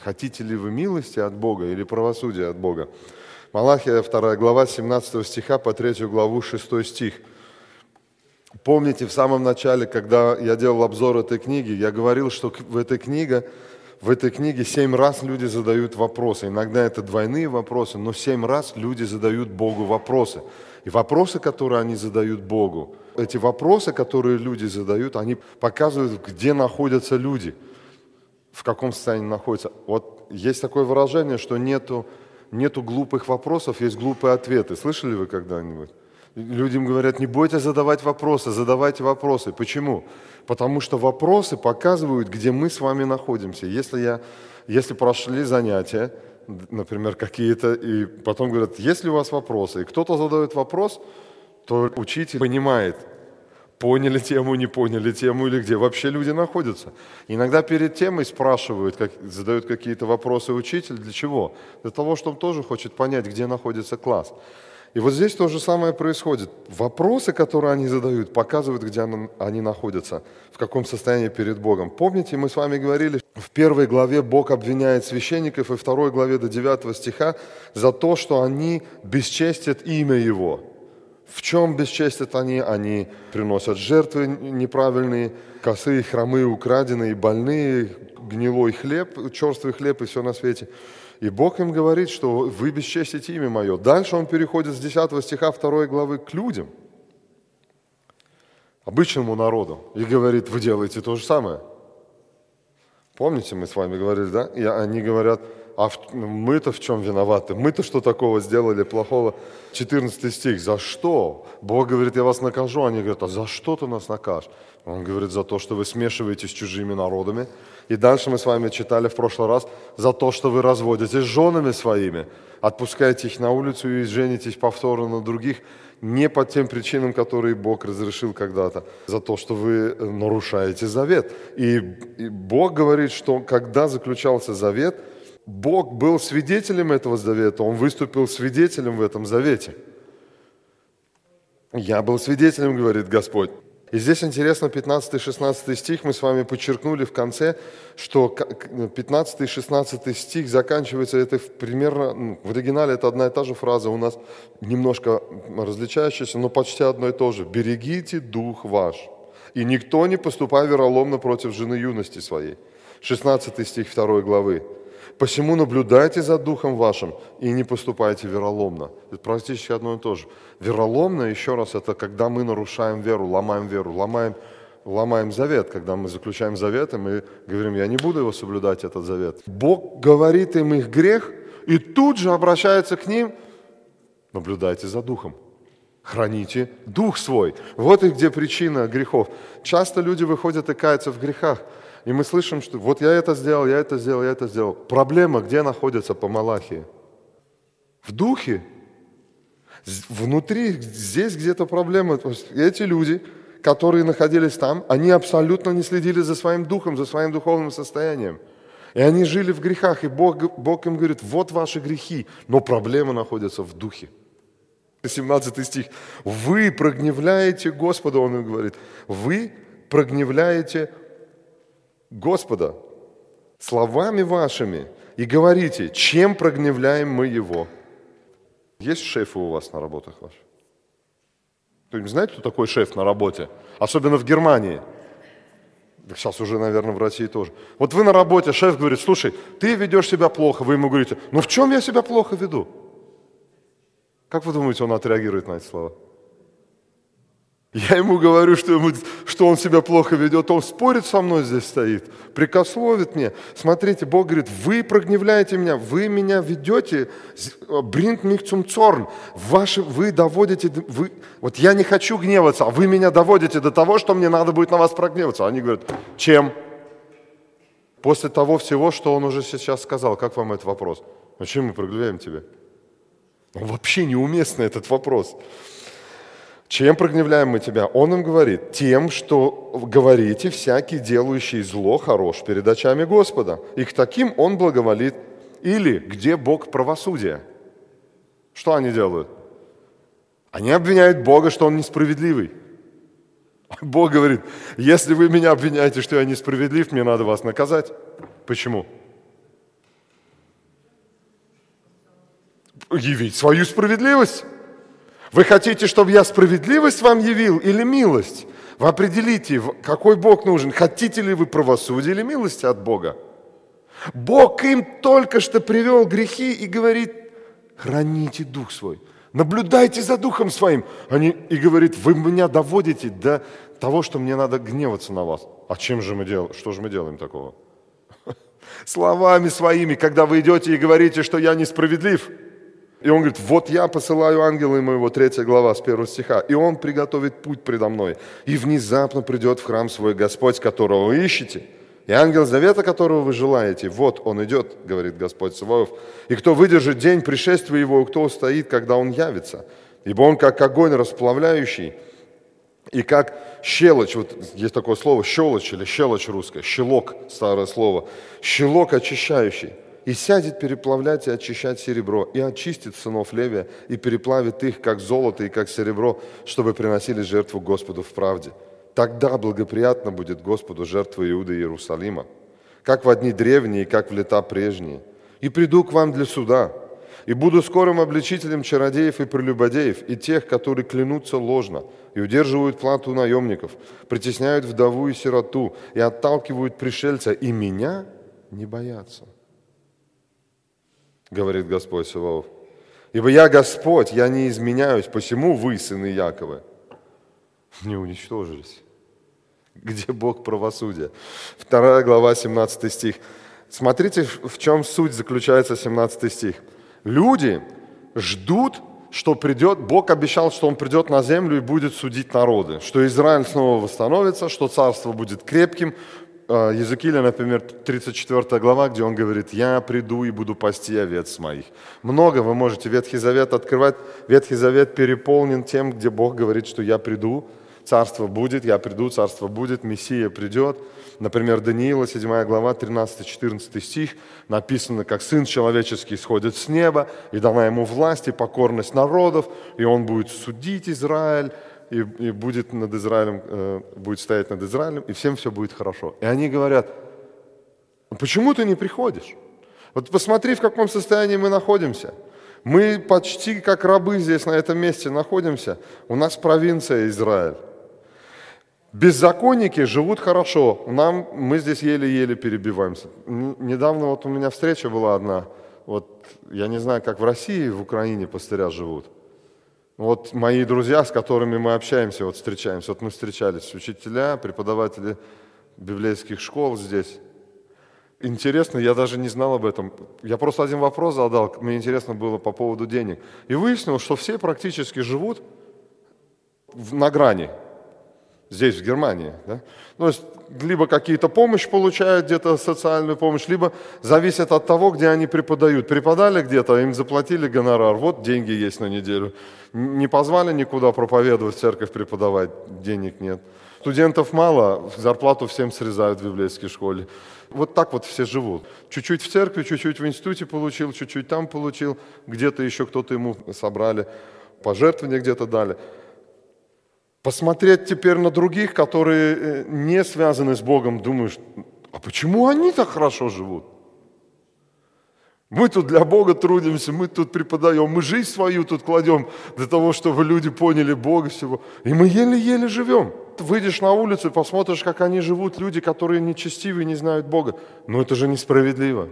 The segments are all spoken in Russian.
Хотите ли вы милости от Бога или правосудия от Бога? Малахия 2 глава 17 стиха по 3 главу 6 стих. Помните, в самом начале, когда я делал обзор этой книги, я говорил, что в этой книге, в этой книге семь раз люди задают вопросы. Иногда это двойные вопросы, но семь раз люди задают Богу вопросы. И вопросы, которые они задают Богу, эти вопросы, которые люди задают, они показывают, где находятся люди, в каком состоянии находятся. Вот есть такое выражение, что нету, нету глупых вопросов, есть глупые ответы. Слышали вы когда-нибудь? Людям говорят, не бойтесь задавать вопросы, задавайте вопросы. Почему? Потому что вопросы показывают, где мы с вами находимся. Если, я, если прошли занятия, например, какие-то, и потом говорят, есть ли у вас вопросы, и кто-то задает вопрос, то учитель понимает, поняли тему, не поняли тему или где вообще люди находятся. Иногда перед темой спрашивают, как, задают какие-то вопросы учитель, для чего? Для того, что он тоже хочет понять, где находится класс. И вот здесь то же самое происходит. Вопросы, которые они задают, показывают, где они находятся, в каком состоянии перед Богом. Помните, мы с вами говорили, в первой главе Бог обвиняет священников, и второй главе до 9 стиха за то, что они бесчестят имя Его. В чем бесчестят они? Они приносят жертвы неправильные, косые, хромые, украденные, больные, гнилой хлеб, черствый хлеб и все на свете – и Бог им говорит, что вы бесчестите имя мое. Дальше он переходит с 10 стиха 2 главы к людям, обычному народу, и говорит, вы делаете то же самое. Помните, мы с вами говорили, да? И они говорят, а мы-то в чем виноваты? Мы-то что такого сделали плохого? 14 стих, за что? Бог говорит, я вас накажу. Они говорят, а за что ты нас накажешь? Он говорит, за то, что вы смешиваетесь с чужими народами. И дальше мы с вами читали в прошлый раз, за то, что вы разводитесь с женами своими, отпускаете их на улицу и женитесь повторно на других, не по тем причинам, которые Бог разрешил когда-то, за то, что вы нарушаете завет. И, и Бог говорит, что когда заключался завет, Бог был свидетелем этого завета, Он выступил свидетелем в этом завете. Я был свидетелем, говорит Господь. И здесь интересно 15 и 16 стих, мы с вами подчеркнули в конце, что 15 и 16 стих заканчивается, это примерно, ну, в оригинале это одна и та же фраза, у нас немножко различающаяся, но почти одно и то же. «Берегите дух ваш, и никто не поступай вероломно против жены юности своей». 16 стих 2 главы. Посему наблюдайте за духом вашим и не поступайте вероломно. Это практически одно и то же. Вероломно, еще раз, это когда мы нарушаем веру, ломаем веру, ломаем, ломаем завет. Когда мы заключаем завет, и мы говорим, я не буду его соблюдать, этот завет. Бог говорит им их грех, и тут же обращается к ним, наблюдайте за духом храните дух свой. Вот и где причина грехов. Часто люди выходят и каются в грехах, и мы слышим, что вот я это сделал, я это сделал, я это сделал. Проблема где находится по Малахии? В духе. Внутри, здесь где-то проблема. Эти люди, которые находились там, они абсолютно не следили за своим духом, за своим духовным состоянием. И они жили в грехах, и Бог, Бог им говорит, вот ваши грехи, но проблема находится в духе. 17 стих. Вы прогневляете Господа, он им говорит. Вы прогневляете Господа словами вашими и говорите, чем прогневляем мы Его. Есть шефы у вас на работах ваших? Кто-нибудь знает, кто такой шеф на работе? Особенно в Германии. Сейчас уже, наверное, в России тоже. Вот вы на работе, шеф говорит, слушай, ты ведешь себя плохо. Вы ему говорите, ну в чем я себя плохо веду? Как вы думаете, он отреагирует на эти слова? Я ему говорю, что, ему, что он себя плохо ведет, он спорит со мной здесь стоит, прикословит мне. Смотрите, Бог говорит, вы прогневляете меня, вы меня ведете, bringt mich zum Zorn, ваши, вы доводите, вы, вот я не хочу гневаться, а вы меня доводите до того, что мне надо будет на вас прогневаться. Они говорят, чем? После того всего, что он уже сейчас сказал, как вам этот вопрос? Зачем мы прогневаем тебя? Ну, вообще неуместный этот вопрос. Чем прогневляем мы тебя? Он им говорит, тем, что говорите, всякий делающий зло хорош перед очами Господа. И к таким он благоволит. Или где Бог правосудия? Что они делают? Они обвиняют Бога, что он несправедливый. Бог говорит, если вы меня обвиняете, что я несправедлив, мне надо вас наказать. Почему? Явить свою справедливость. Вы хотите, чтобы я справедливость вам явил или милость? Вы определите, какой Бог нужен. Хотите ли вы правосудия или милости от Бога? Бог им только что привел грехи и говорит, храните дух свой, наблюдайте за духом своим. Они, и говорит, вы меня доводите до того, что мне надо гневаться на вас. А чем же мы делаем? Что же мы делаем такого? Словами своими, когда вы идете и говорите, что я несправедлив. И он говорит, вот я посылаю ангела моего, третья глава с первого стиха, и он приготовит путь предо мной, и внезапно придет в храм свой Господь, которого вы ищете. И ангел завета, которого вы желаете, вот он идет, говорит Господь Саваоф. И кто выдержит день пришествия его, и кто устоит, когда он явится. Ибо он как огонь расплавляющий, и как щелочь, вот есть такое слово щелочь или щелочь русская, щелок, старое слово, щелок очищающий и сядет переплавлять и очищать серебро, и очистит сынов Левия, и переплавит их, как золото и как серебро, чтобы приносили жертву Господу в правде. Тогда благоприятно будет Господу жертва Иуда и Иерусалима, как в дни древние, как в лета прежние. И приду к вам для суда, и буду скорым обличителем чародеев и прелюбодеев, и тех, которые клянутся ложно, и удерживают плату наемников, притесняют вдову и сироту, и отталкивают пришельца, и меня не боятся говорит Господь Саваоф. Ибо я Господь, я не изменяюсь, посему вы, сыны Якова, не уничтожились. Где Бог правосудия? Вторая глава, 17 стих. Смотрите, в чем суть заключается 17 стих. Люди ждут, что придет, Бог обещал, что Он придет на землю и будет судить народы, что Израиль снова восстановится, что царство будет крепким, Языкиля, например, 34 глава, где он говорит, «Я приду и буду пасти овец моих». Много вы можете Ветхий Завет открывать. Ветхий Завет переполнен тем, где Бог говорит, что «Я приду», царство будет, я приду, царство будет, Мессия придет. Например, Даниила, 7 глава, 13-14 стих, написано, как Сын Человеческий сходит с неба, и дана ему власть и покорность народов, и он будет судить Израиль, и, и будет над Израилем, э, будет стоять над Израилем, и всем все будет хорошо. И они говорят, почему ты не приходишь? Вот посмотри, в каком состоянии мы находимся. Мы почти как рабы здесь, на этом месте находимся. У нас провинция Израиль. Беззаконники живут хорошо. Нам, мы здесь еле-еле перебиваемся. Недавно вот у меня встреча была одна. Вот я не знаю, как в России, в Украине пастыря живут. Вот мои друзья, с которыми мы общаемся, вот встречаемся, вот мы встречались, учителя, преподаватели библейских школ здесь. Интересно, я даже не знал об этом. Я просто один вопрос задал, мне интересно было по поводу денег. И выяснил, что все практически живут на грани здесь, в Германии. Да? То есть либо какие-то помощь получают, где-то социальную помощь, либо зависит от того, где они преподают. Преподали где-то, им заплатили гонорар, вот деньги есть на неделю. Не позвали никуда проповедовать, в церковь преподавать, денег нет. Студентов мало, зарплату всем срезают в библейской школе. Вот так вот все живут. Чуть-чуть в церкви, чуть-чуть в институте получил, чуть-чуть там получил, где-то еще кто-то ему собрали, пожертвования где-то дали посмотреть теперь на других, которые э, не связаны с Богом, думаешь, а почему они так хорошо живут? Мы тут для Бога трудимся, мы тут преподаем, мы жизнь свою тут кладем для того, чтобы люди поняли Бога всего. И мы еле-еле живем. Выйдешь на улицу и посмотришь, как они живут, люди, которые нечестивы и не знают Бога. Но это же несправедливо.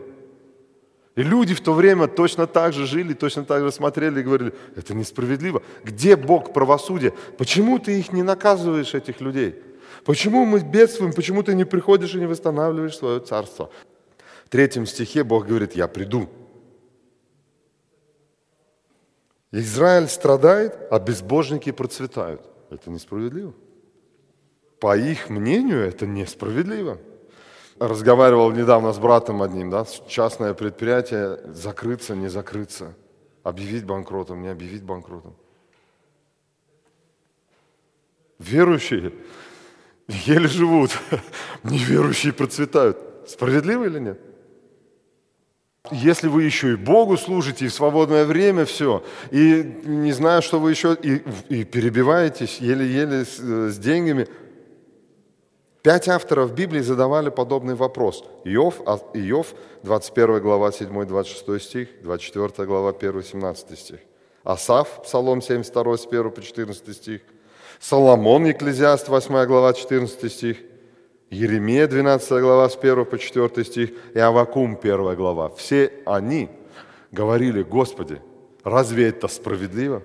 И люди в то время точно так же жили, точно так же смотрели и говорили, это несправедливо. Где Бог правосудия? Почему ты их не наказываешь, этих людей? Почему мы бедствуем? Почему ты не приходишь и не восстанавливаешь свое царство? В третьем стихе Бог говорит, я приду. Израиль страдает, а безбожники процветают. Это несправедливо. По их мнению, это несправедливо разговаривал недавно с братом одним, да, частное предприятие, закрыться, не закрыться, объявить банкротом, не объявить банкротом. Верующие еле живут, неверующие процветают. Справедливо или нет? Если вы еще и Богу служите, и в свободное время все, и не знаю, что вы еще, и, и перебиваетесь еле-еле с, с деньгами – Пять авторов Библии задавали подобный вопрос. Иов, а, Иов 21 глава, 7-26 стих, 24 глава, 1-17 стих. Асав, Псалом 72, с 1 по 14 стих. Соломон, Екклезиаст, 8 глава, 14 стих. Еремия, 12 глава, с 1 по 4 стих. И Авакум, 1 глава. Все они говорили, Господи, разве это справедливо,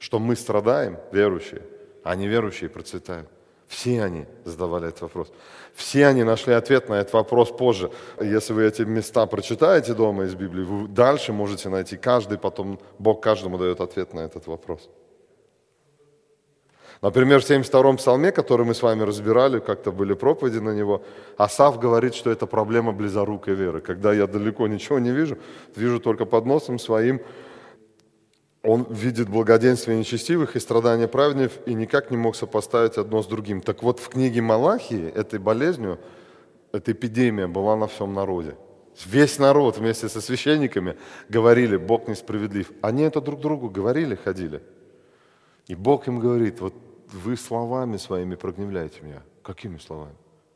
что мы страдаем, верующие, а неверующие процветают? Все они задавали этот вопрос. Все они нашли ответ на этот вопрос позже. Если вы эти места прочитаете дома из Библии, вы дальше можете найти каждый, потом Бог каждому дает ответ на этот вопрос. Например, в 72-м псалме, который мы с вами разбирали, как-то были проповеди на него, Асав говорит, что это проблема близорукой веры. Когда я далеко ничего не вижу, вижу только под носом своим, он видит благоденствие нечестивых и страдания праведников и никак не мог сопоставить одно с другим. Так вот, в книге Малахии этой болезнью, эта эпидемия была на всем народе. Весь народ вместе со священниками говорили, Бог несправедлив. Они это друг другу говорили, ходили. И Бог им говорит, вот вы словами своими прогневляете меня. Какими словами?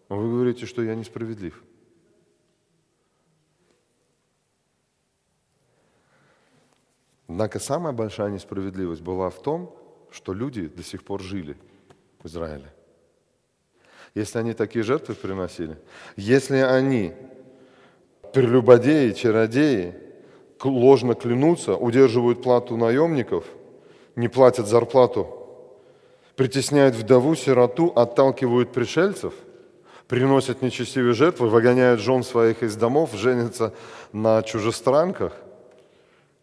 Вы говорите, что я несправедлив. Однако самая большая несправедливость была в том, что люди до сих пор жили в Израиле. Если они такие жертвы приносили, если они, прелюбодеи, чародеи, ложно клянутся, удерживают плату наемников, не платят зарплату, притесняют вдову, сироту, отталкивают пришельцев, приносят нечестивые жертвы, выгоняют жен своих из домов, женятся на чужестранках –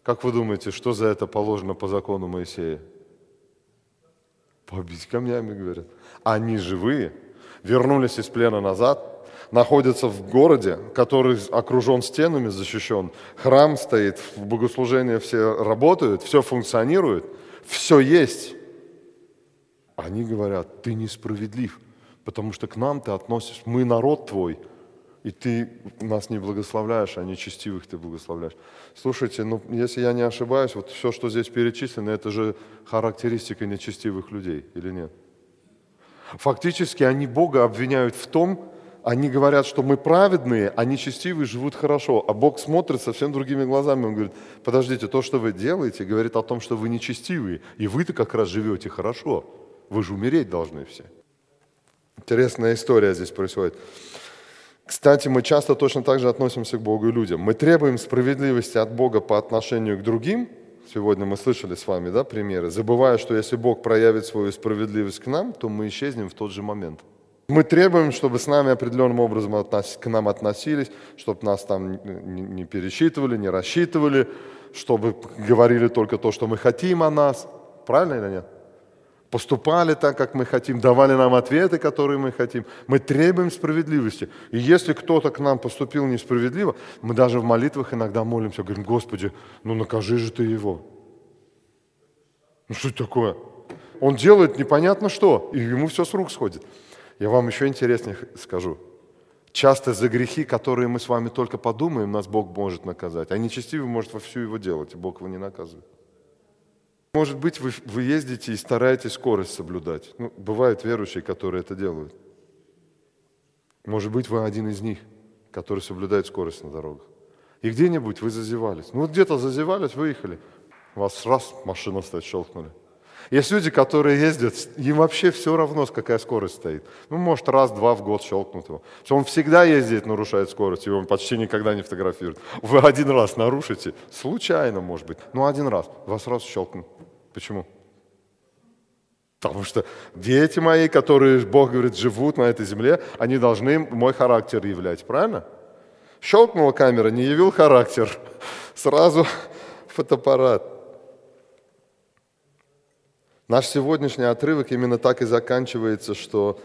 как вы думаете, что за это положено по закону Моисея? Побить камнями, говорят. Они живые, вернулись из плена назад, находятся в городе, который окружен стенами, защищен. Храм стоит, в богослужении все работают, все функционирует, все есть. Они говорят, ты несправедлив, потому что к нам ты относишь, мы народ твой – и ты нас не благословляешь, а нечестивых ты благословляешь. Слушайте, ну, если я не ошибаюсь, вот все, что здесь перечислено, это же характеристика нечестивых людей, или нет? Фактически они Бога обвиняют в том, они говорят, что мы праведные, а нечестивые живут хорошо. А Бог смотрит совсем другими глазами. Он говорит, подождите, то, что вы делаете, говорит о том, что вы нечестивые. И вы-то как раз живете хорошо. Вы же умереть должны все. Интересная история здесь происходит. Кстати, мы часто точно так же относимся к Богу и людям. Мы требуем справедливости от Бога по отношению к другим. Сегодня мы слышали с вами да, примеры, забывая, что если Бог проявит свою справедливость к нам, то мы исчезнем в тот же момент. Мы требуем, чтобы с нами определенным образом к нам относились, чтобы нас там не пересчитывали, не рассчитывали, чтобы говорили только то, что мы хотим о нас. Правильно или нет? Поступали так, как мы хотим, давали нам ответы, которые мы хотим. Мы требуем справедливости. И если кто-то к нам поступил несправедливо, мы даже в молитвах иногда молимся, говорим, Господи, ну накажи же ты его. Ну что это такое? Он делает непонятно что, и ему все с рук сходит. Я вам еще интереснее скажу. Часто за грехи, которые мы с вами только подумаем, нас Бог может наказать. А нечестивый может во всю его делать, и Бог его не наказывает. Может быть, вы, вы ездите и стараетесь скорость соблюдать. Ну, бывают верующие, которые это делают. Может быть, вы один из них, который соблюдает скорость на дорогах. И где-нибудь вы зазевались. Ну вот где-то зазевались, выехали. Вас раз машина стоит, щелкнули. Есть люди, которые ездят, им вообще все равно, какая скорость стоит. Ну, может, раз-два в год щелкнут его. Он всегда ездит, нарушает скорость, он почти никогда не фотографирует. Вы один раз нарушите, случайно, может быть, ну, один раз, вас раз щелкнут. Почему? Потому что дети мои, которые, Бог говорит, живут на этой земле, они должны мой характер являть, правильно? Щелкнула камера, не явил характер, сразу фотоаппарат. Наш сегодняшний отрывок именно так и заканчивается, что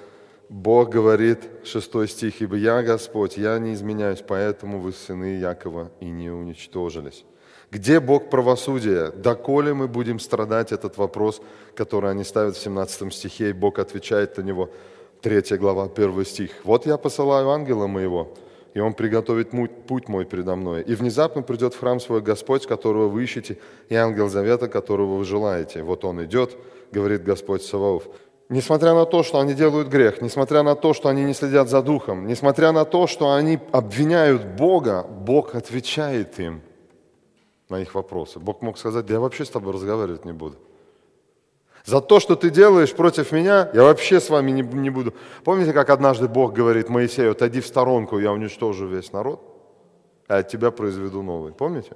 Бог говорит, шестой стих, «Ибо я Господь, я не изменяюсь, поэтому вы сыны Якова и не уничтожились». Где Бог правосудия? Доколе мы будем страдать? Этот вопрос, который они ставят в 17 стихе, и Бог отвечает на него, 3 глава, 1 стих. «Вот я посылаю ангела моего, и он приготовит путь мой передо мной. И внезапно придет в храм свой Господь, которого вы ищете, и ангел завета, которого вы желаете. Вот он идет, говорит Господь Саваоф. Несмотря на то, что они делают грех, несмотря на то, что они не следят за духом, несмотря на то, что они обвиняют Бога, Бог отвечает им на их вопросы. Бог мог сказать, да я вообще с тобой разговаривать не буду. За то, что ты делаешь против меня, я вообще с вами не, не буду. Помните, как однажды Бог говорит Моисею, отойди в сторонку, я уничтожу весь народ, а от тебя произведу новый. Помните?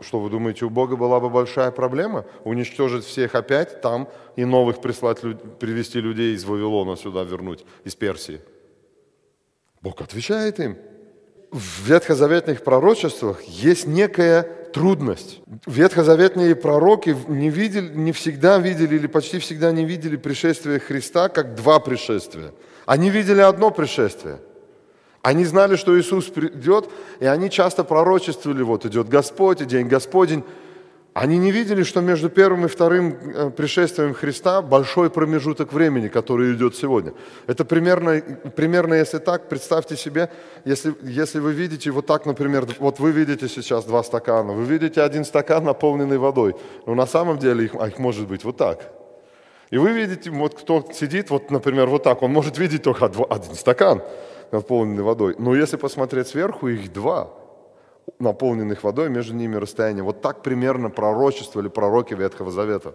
Что вы думаете, у Бога была бы большая проблема уничтожить всех опять там и новых прислать, привести людей из Вавилона сюда вернуть, из Персии? Бог отвечает им. В ветхозаветных пророчествах есть некая трудность. Ветхозаветные пророки не, видели, не всегда видели или почти всегда не видели пришествие Христа как два пришествия. Они видели одно пришествие – они знали, что Иисус придет, и они часто пророчествовали, вот идет Господь, и день Господень. Они не видели, что между первым и вторым э, пришествием Христа большой промежуток времени, который идет сегодня. Это примерно, примерно если так, представьте себе, если, если вы видите вот так, например, вот вы видите сейчас два стакана, вы видите один стакан, наполненный водой, но на самом деле их, их может быть вот так. И вы видите, вот кто сидит, вот, например, вот так, он может видеть только один стакан наполненный водой. Но если посмотреть сверху, их два наполненных водой, между ними расстояние. Вот так примерно пророчествовали пророки Ветхого Завета.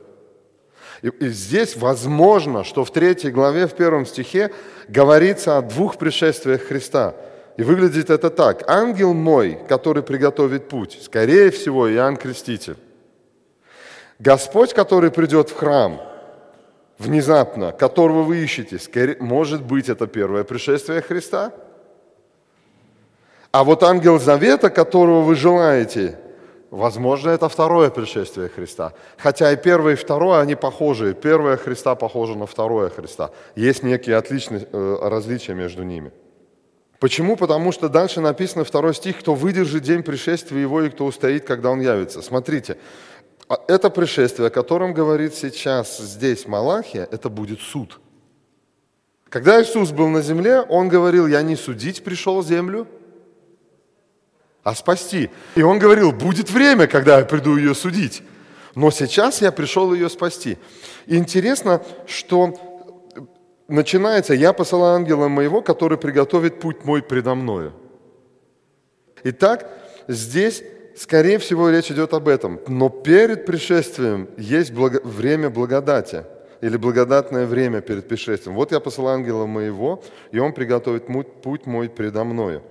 И, и здесь возможно, что в третьей главе, в первом стихе говорится о двух пришествиях Христа. И выглядит это так. Ангел мой, который приготовит путь, скорее всего, Иоанн Креститель. Господь, который придет в храм – внезапно, которого вы ищете, скорее, может быть, это первое пришествие Христа? А вот ангел завета, которого вы желаете, возможно, это второе пришествие Христа. Хотя и первое, и второе, они похожи. Первое Христа похоже на второе Христа. Есть некие отличные, э, различия между ними. Почему? Потому что дальше написано второй стих, кто выдержит день пришествия его и кто устоит, когда он явится. Смотрите, а это пришествие, о котором говорит сейчас здесь Малахия, это будет суд. Когда Иисус был на земле, Он говорил, я не судить пришел землю, а спасти. И Он говорил, будет время, когда я приду ее судить. Но сейчас я пришел ее спасти. И интересно, что начинается, я посылаю ангела моего, который приготовит путь мой предо мною. Итак, здесь скорее всего, речь идет об этом. Но перед пришествием есть благо... время благодати или благодатное время перед пришествием. Вот я посылаю ангела моего, и он приготовит путь мой предо мною.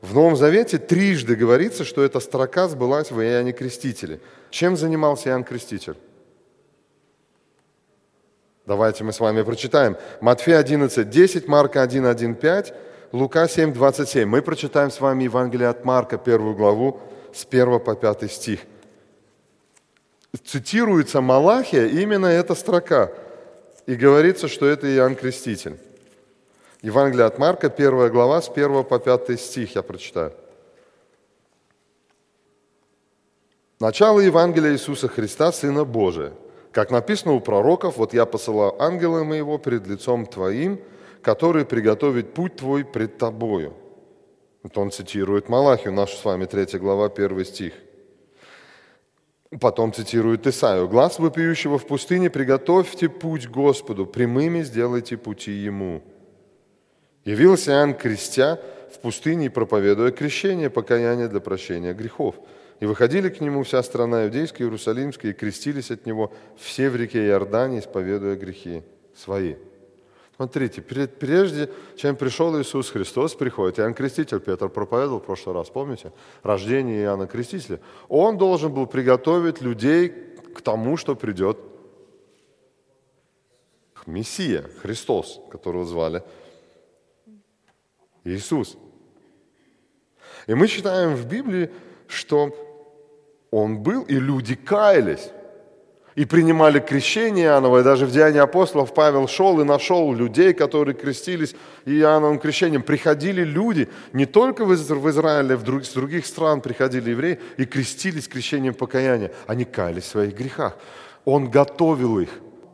В Новом Завете трижды говорится, что эта строка сбылась в Иоанне Крестителе. Чем занимался Иоанн Креститель? Давайте мы с вами прочитаем. Матфея 11, 10, Марка 1, 1, 5, Лука 7, 27. Мы прочитаем с вами Евангелие от Марка, первую главу, с 1 по 5 стих. Цитируется Малахия именно эта строка. И говорится, что это Иоанн Креститель. Евангелие от Марка, 1 глава, с 1 по 5 стих я прочитаю. Начало Евангелия Иисуса Христа, Сына Божия. Как написано у пророков, вот я посылаю ангела моего пред лицом твоим, который приготовит путь твой пред тобою. Это он цитирует Малахию, нашу с вами 3 глава, 1 стих. Потом цитирует Исаию. «Глаз вопиющего в пустыне, приготовьте путь Господу, прямыми сделайте пути Ему». Явился Иоанн крестя в пустыне, проповедуя крещение, покаяние для прощения грехов. И выходили к нему вся страна иудейская, иерусалимская, и крестились от него все в реке Иордане, исповедуя грехи свои. Смотрите, прежде чем пришел Иисус Христос, приходит Иоанн Креститель, Петр проповедовал в прошлый раз, помните? Рождение Иоанна Крестителя. Он должен был приготовить людей к тому, что придет Мессия, Христос, которого звали Иисус. И мы читаем в Библии, что Он был, и люди каялись и принимали крещение Иоанново, и даже в Деянии апостолов Павел шел и нашел людей, которые крестились Иоанновым крещением. Приходили люди, не только в Израиле, в друг, с других стран приходили евреи и крестились крещением покаяния. Они каялись в своих грехах. Он готовил их,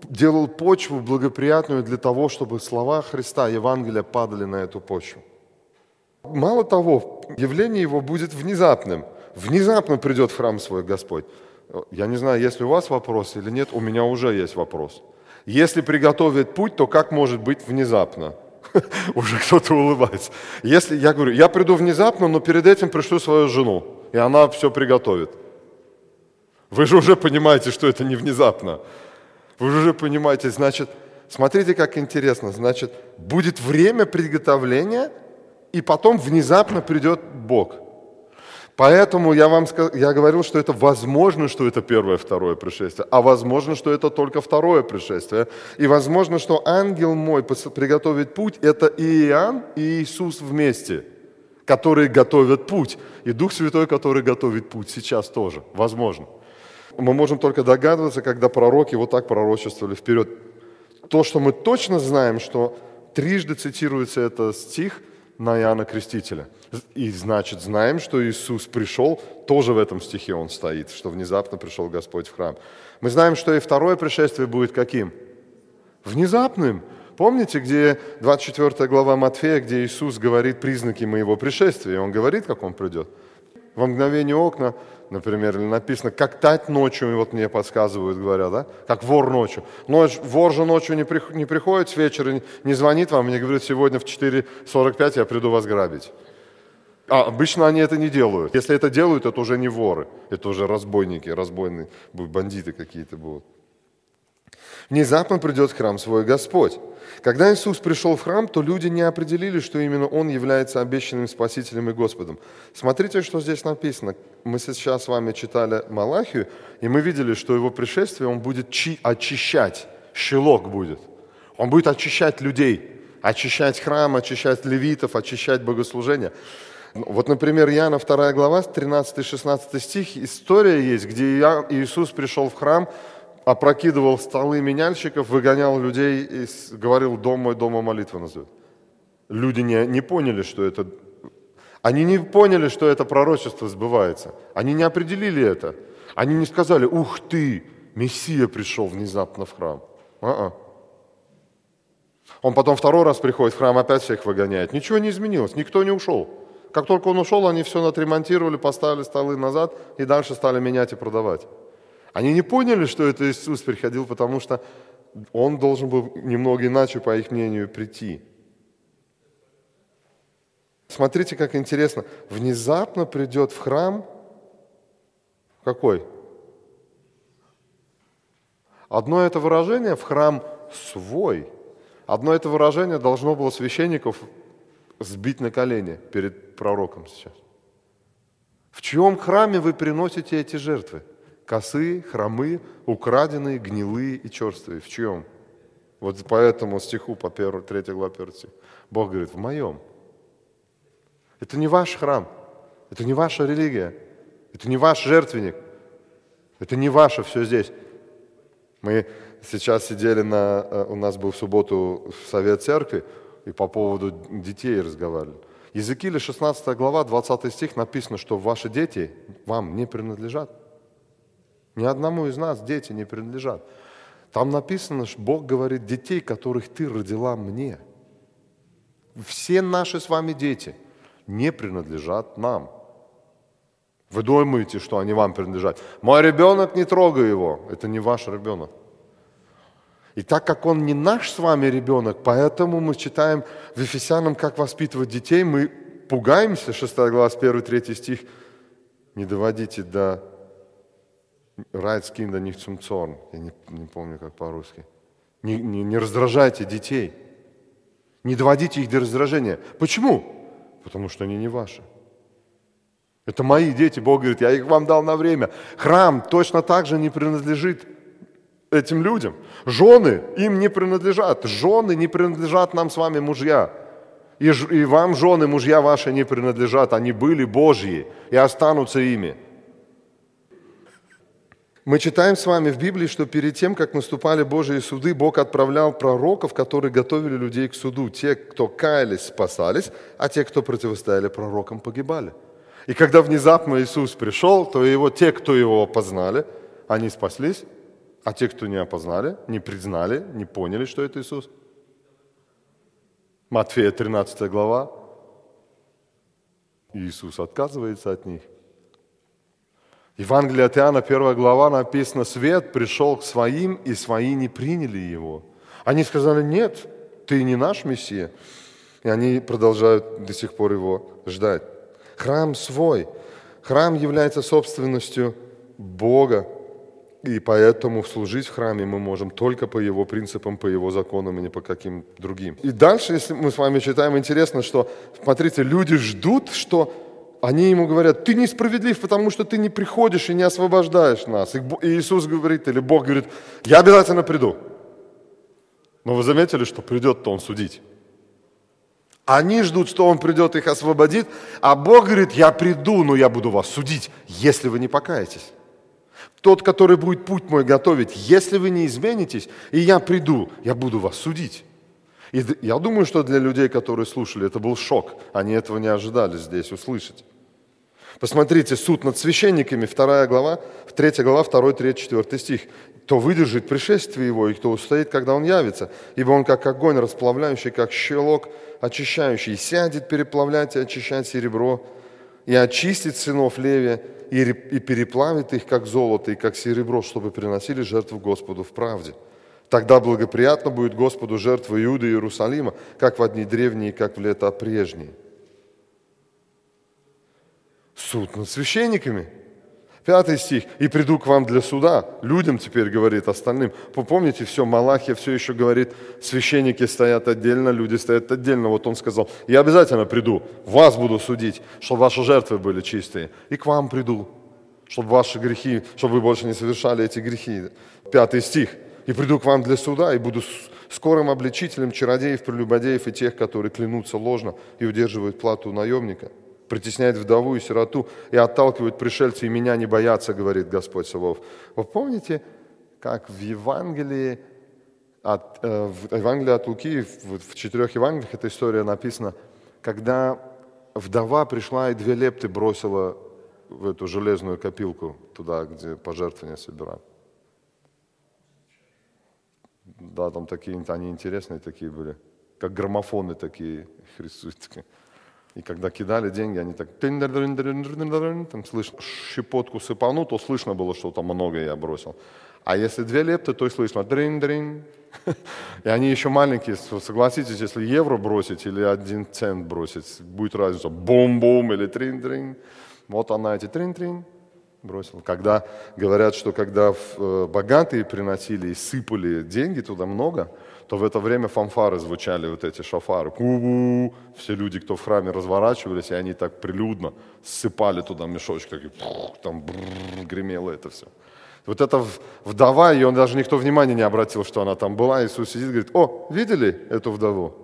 делал почву благоприятную для того, чтобы слова Христа, Евангелия падали на эту почву. Мало того, явление его будет внезапным. Внезапно придет в храм свой Господь. Я не знаю, есть ли у вас вопрос или нет, у меня уже есть вопрос. Если приготовит путь, то как может быть внезапно? Уже кто-то улыбается. Если я говорю, я приду внезапно, но перед этим пришлю свою жену, и она все приготовит. Вы же уже понимаете, что это не внезапно. Вы же уже понимаете, значит, смотрите, как интересно, значит, будет время приготовления, и потом внезапно придет Бог – Поэтому я вам я говорил, что это возможно, что это первое, второе пришествие, а возможно, что это только второе пришествие. И возможно, что ангел мой приготовит путь, это и Иоанн, и Иисус вместе, которые готовят путь. И Дух Святой, который готовит путь сейчас тоже. Возможно. Мы можем только догадываться, когда пророки вот так пророчествовали вперед. То, что мы точно знаем, что трижды цитируется этот стих – на Иоанна Крестителя. И значит, знаем, что Иисус пришел, тоже в этом стихе он стоит, что внезапно пришел Господь в храм. Мы знаем, что и второе пришествие будет каким? Внезапным. Помните, где 24 глава Матфея, где Иисус говорит признаки моего пришествия? Он говорит, как он придет. Во мгновение окна например, или написано, как тать ночью, вот мне подсказывают, говорят, да, как вор ночью. Ночь, вор же ночью не, при, не приходит с вечера, не звонит вам, мне говорит, сегодня в 4.45 я приду вас грабить. А обычно они это не делают. Если это делают, это уже не воры, это уже разбойники, разбойные бандиты какие-то будут. Внезапно придет в храм свой Господь. Когда Иисус пришел в храм, то люди не определили, что именно Он является обещанным Спасителем и Господом. Смотрите, что здесь написано. Мы сейчас с вами читали Малахию, и мы видели, что Его пришествие Он будет чи- очищать, щелок будет. Он будет очищать людей, очищать храм, очищать левитов, очищать богослужение. Вот, например, Иоанна 2 глава, 13-16 стих, история есть, где Иисус пришел в храм, опрокидывал столы меняльщиков, выгонял людей и говорил, дом мой, дома молитва назовет. Люди не, не поняли, что это... Они не поняли, что это пророчество сбывается. Они не определили это. Они не сказали, ух ты, Мессия пришел внезапно в храм. А-а. Он потом второй раз приходит в храм, опять всех выгоняет. Ничего не изменилось, никто не ушел. Как только он ушел, они все отремонтировали, поставили столы назад и дальше стали менять и продавать. Они не поняли, что это Иисус приходил, потому что Он должен был немного иначе, по их мнению, прийти. Смотрите, как интересно. Внезапно придет в храм какой? Одно это выражение в храм свой. Одно это выражение должно было священников сбить на колени перед пророком сейчас. В чьем храме вы приносите эти жертвы? Косые, хромые, украденные, гнилые и черствые. В чем? Вот по этому стиху, по 1, 3 глава 1 стих. Бог говорит, в моем. Это не ваш храм, это не ваша религия, это не ваш жертвенник, это не ваше все здесь. Мы сейчас сидели на... Э, у нас был в субботу совет церкви, и по поводу детей разговаривали. Языкили 16 глава, 20 стих написано, что ваши дети вам не принадлежат. Ни одному из нас дети не принадлежат. Там написано, что Бог говорит, детей, которых ты родила мне. Все наши с вами дети не принадлежат нам. Вы думаете, что они вам принадлежат. Мой ребенок, не трогай его. Это не ваш ребенок. И так как он не наш с вами ребенок, поэтому мы читаем в Ефесянам, как воспитывать детей, мы пугаемся, 6 глава, 1-3 стих, не доводите до Kinder nicht zum Zorn. Я не, не помню, как по-русски. Не, не, не раздражайте детей. Не доводите их до раздражения. Почему? Потому что они не ваши. Это мои дети. Бог говорит, я их вам дал на время. Храм точно так же не принадлежит этим людям. Жены им не принадлежат. Жены не принадлежат нам с вами мужья. И, и вам жены, мужья ваши не принадлежат. Они были Божьи и останутся ими. Мы читаем с вами в Библии, что перед тем, как наступали Божьи суды, Бог отправлял пророков, которые готовили людей к суду. Те, кто каялись, спасались, а те, кто противостояли пророкам, погибали. И когда внезапно Иисус пришел, то его, те, кто его опознали, они спаслись, а те, кто не опознали, не признали, не поняли, что это Иисус. Матфея 13 глава. Иисус отказывается от них. Евангелие от Иоанна, первая глава, написано, свет пришел к своим, и свои не приняли его. Они сказали, нет, ты не наш Мессия. И они продолжают до сих пор его ждать. Храм свой. Храм является собственностью Бога, и поэтому служить в храме мы можем только по его принципам, по его законам и не по каким другим. И дальше, если мы с вами читаем, интересно, что, смотрите, люди ждут, что они ему говорят, ты несправедлив, потому что ты не приходишь и не освобождаешь нас. И Иисус говорит, или Бог говорит, я обязательно приду. Но вы заметили, что придет-то он судить. Они ждут, что он придет их освободит, а Бог говорит, я приду, но я буду вас судить, если вы не покаетесь. Тот, который будет путь мой готовить, если вы не изменитесь, и я приду, я буду вас судить. И я думаю, что для людей, которые слушали, это был шок. Они этого не ожидали здесь услышать. Посмотрите, суд над священниками, 2 глава, 3 глава, 2, 3, 4 стих. Кто выдержит пришествие его, и кто устоит, когда он явится. Ибо он как огонь расплавляющий, как щелок очищающий, сядет переплавлять и очищать серебро, и очистит сынов Левия, и, и переплавит их, как золото, и как серебро, чтобы приносили жертву Господу в правде. Тогда благоприятно будет Господу жертва Иуды и Иерусалима, как в дни древние, как в лета прежние. Суд над священниками – Пятый стих. «И приду к вам для суда». Людям теперь говорит остальным. Помните, все, Малахия все еще говорит, священники стоят отдельно, люди стоят отдельно. Вот он сказал, я обязательно приду, вас буду судить, чтобы ваши жертвы были чистые. И к вам приду, чтобы ваши грехи, чтобы вы больше не совершали эти грехи. Пятый стих. «И приду к вам для суда, и буду скорым обличителем чародеев, прелюбодеев и тех, которые клянутся ложно и удерживают плату наемника» притесняет вдову и сироту и отталкивают пришельцы, и меня не боятся, говорит Господь Савов. Вы помните, как в Евангелии от, э, в Евангелии от Луки, в, в четырех Евангелиях эта история написана, когда вдова пришла и две лепты бросила в эту железную копилку, туда, где пожертвования собирают. Да, там такие, они интересные такие были, как граммофоны такие, христианские. И когда кидали деньги, они так там слышно, щепотку сыпану, то слышно было, что там много я бросил. А если две лепты, то и слышно дрин дрин И они еще маленькие, согласитесь, если евро бросить или один цент бросить, будет разница бум-бум или трин-трин. Вот она эти трин-трин бросила. Когда говорят, что когда э, богатые приносили и сыпали деньги туда много, то в это время фанфары звучали, вот эти шафары. Ку-гу! Все люди, кто в храме разворачивались, и они так прилюдно ссыпали туда мешочки, и там гремело это все. Вот эта вдова, и он даже никто внимания не обратил, что она там была. Иисус сидит и говорит, о, видели эту вдову?